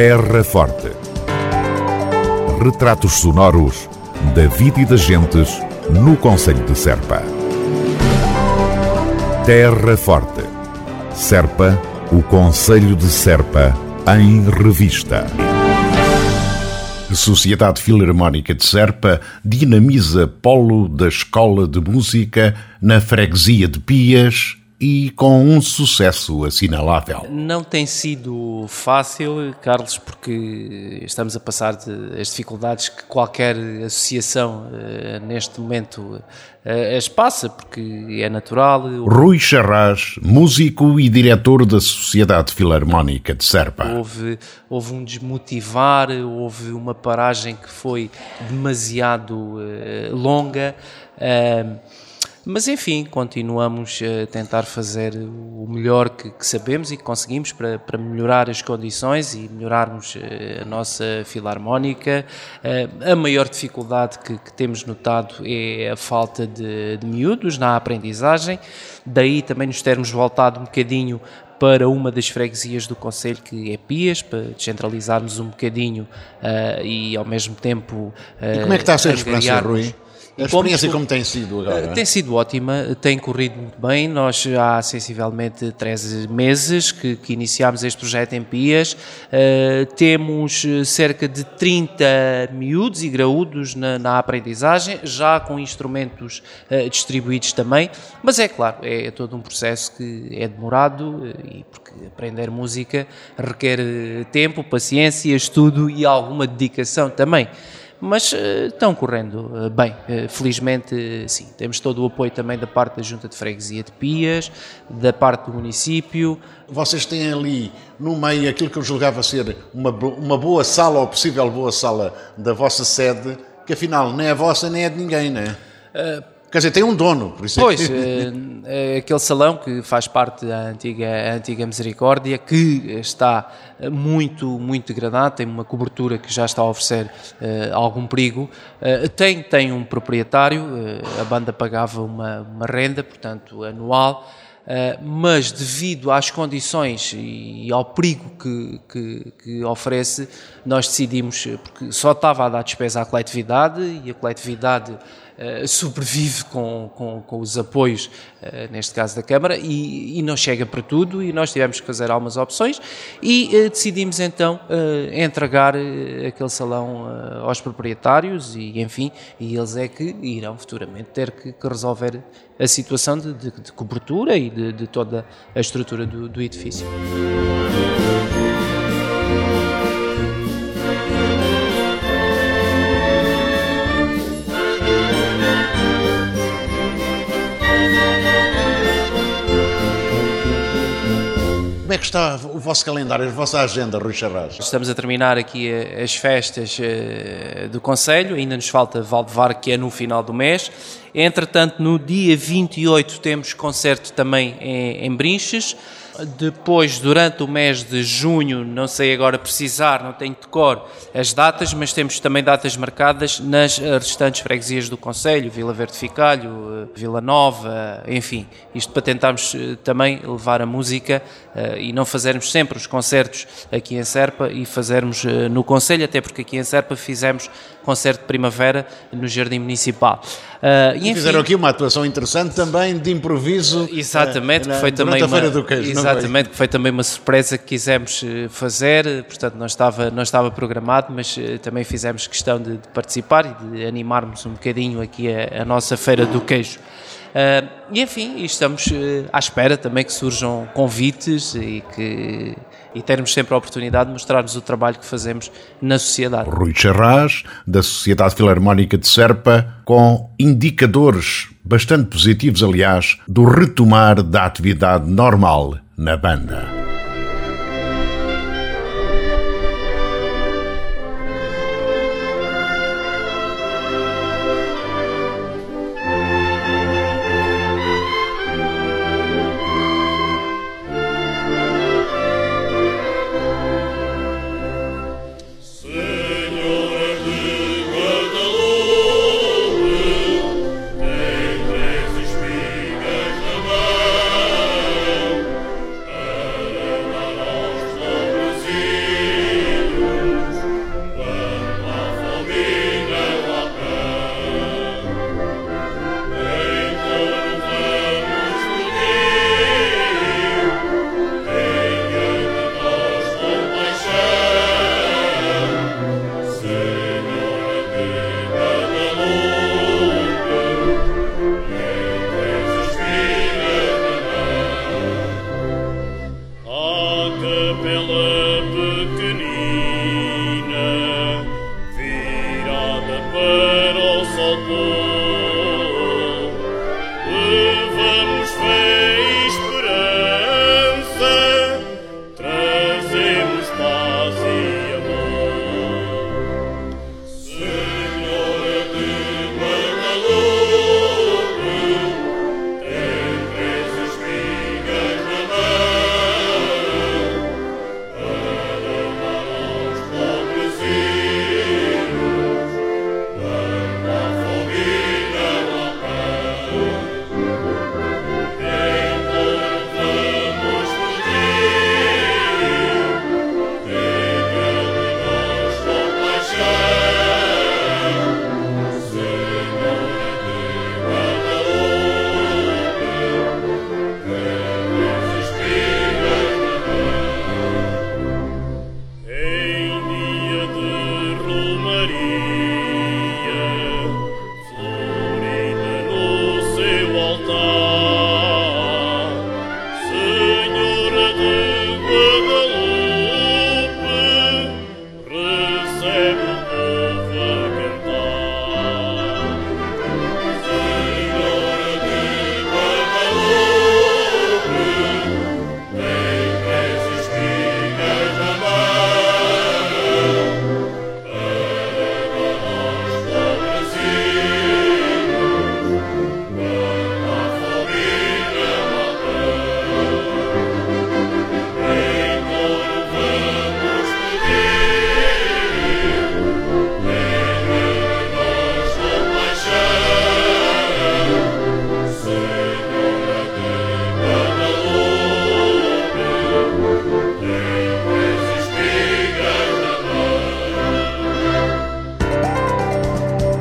Terra Forte. Retratos sonoros da vida e das gentes no Conselho de Serpa. Terra Forte. Serpa, o Conselho de Serpa, em revista. A Sociedade Filarmónica de Serpa dinamiza polo da Escola de Música na freguesia de Pias e com um sucesso assinalável. Não tem sido fácil, Carlos, porque estamos a passar as dificuldades que qualquer associação uh, neste momento uh, as passa, porque é natural. Rui Charras, músico e diretor da Sociedade Filarmónica de Serpa. Houve, houve um desmotivar, houve uma paragem que foi demasiado uh, longa. Mas enfim, continuamos a tentar fazer o melhor que, que sabemos e que conseguimos para, para, melhorar as condições e melhorarmos eh, a nossa filarmónica. Eh, a maior dificuldade que, que temos notado é a falta de, de miúdos na aprendizagem, daí também nos termos voltado um bocadinho para uma das freguesias do Conselho, que é Pias, para descentralizarmos um bocadinho uh, e ao mesmo tempo. Uh, e como é que está a ser a experiência, Rui? A experiência como, como, tem sido agora? Tem sido ótima, tem corrido muito bem. Nós há sensivelmente 13 meses que, que iniciámos este projeto em Pias. Uh, temos cerca de 30 miúdos e graúdos na, na aprendizagem, já com instrumentos uh, distribuídos também. Mas é claro, é, todo um processo que é demorado uh, e porque aprender música requer tempo, paciência, estudo e alguma dedicação também mas uh, estão correndo uh, bem. Uh, felizmente, sim. Temos todo o apoio também da parte da Junta de Freguesia de Pias, da parte do município. Vocês têm ali no meio aquilo que eu julgava ser uma, uma boa sala, ou possível boa sala da vossa sede, que afinal nem é vossa nem é de ninguém, não é? Quer dizer, tem um dono, por isso pois, é que... é aquele salão que faz parte da antiga, antiga Misericórdia, que está muito, muito degradado, tem uma cobertura que já está a oferecer uh, algum perigo. Uh, tem, tem um proprietário, uh, a banda pagava uma, uma renda, portanto, anual, Uh, mas devido às condições e ao perigo que, que, que, oferece, nós decidimos, porque só estava a dar despesa à coletividade e a coletividade sobrevive com, com, com, os apoios, uh, neste caso da Câmara, e, e, não chega para tudo e nós tivemos que fazer algumas opções e decidimos então entregar aquele salão aos proprietários e enfim, e eles é que irão futuramente ter que, que resolver a situação de, de, de cobertura e de, de, toda a estrutura do, do edifício. Como é que está o vosso calendário, a vossa agenda, Rui Charras? Estamos a terminar aqui eh, as festas eh, do Conselho, ainda nos falta Valdevar, que é no final do mês. Entretanto, no dia 28 temos concerto também em, em Brinches. Depois, durante o mês de junho, não sei agora precisar, não tenho de cor as datas, mas temos também datas marcadas nas restantes freguesias do Conselho, Vila Verde Ficalho, Vila Nova, enfim. Isto para tentarmos eh, também levar a música e não fazermos sempre os concertos aqui em Serpa e fazermos no Conselho, até porque aqui em Serpa fizemos concerto de primavera no Jardim Municipal. E, fizeram aqui uma atuação interessante também de improviso. Exatamente, uh, que foi também uma, queijo, exatamente, que foi também uma surpresa que quisemos eh, fazer. Portanto, não estava não estava programado, mas também fizemos questão de, de, participar e de animarmos um bocadinho aqui a, a nossa feira do queijo. Uh, e enfim, estamos uh, à espera também que surjam convites e que e termos sempre a oportunidade de mostrarmos o trabalho que fazemos na sociedade. Rui Charras, da Sociedade Filarmónica de Serpa, com indicadores bastante positivos, aliás, do retomar da atividade normal na banda.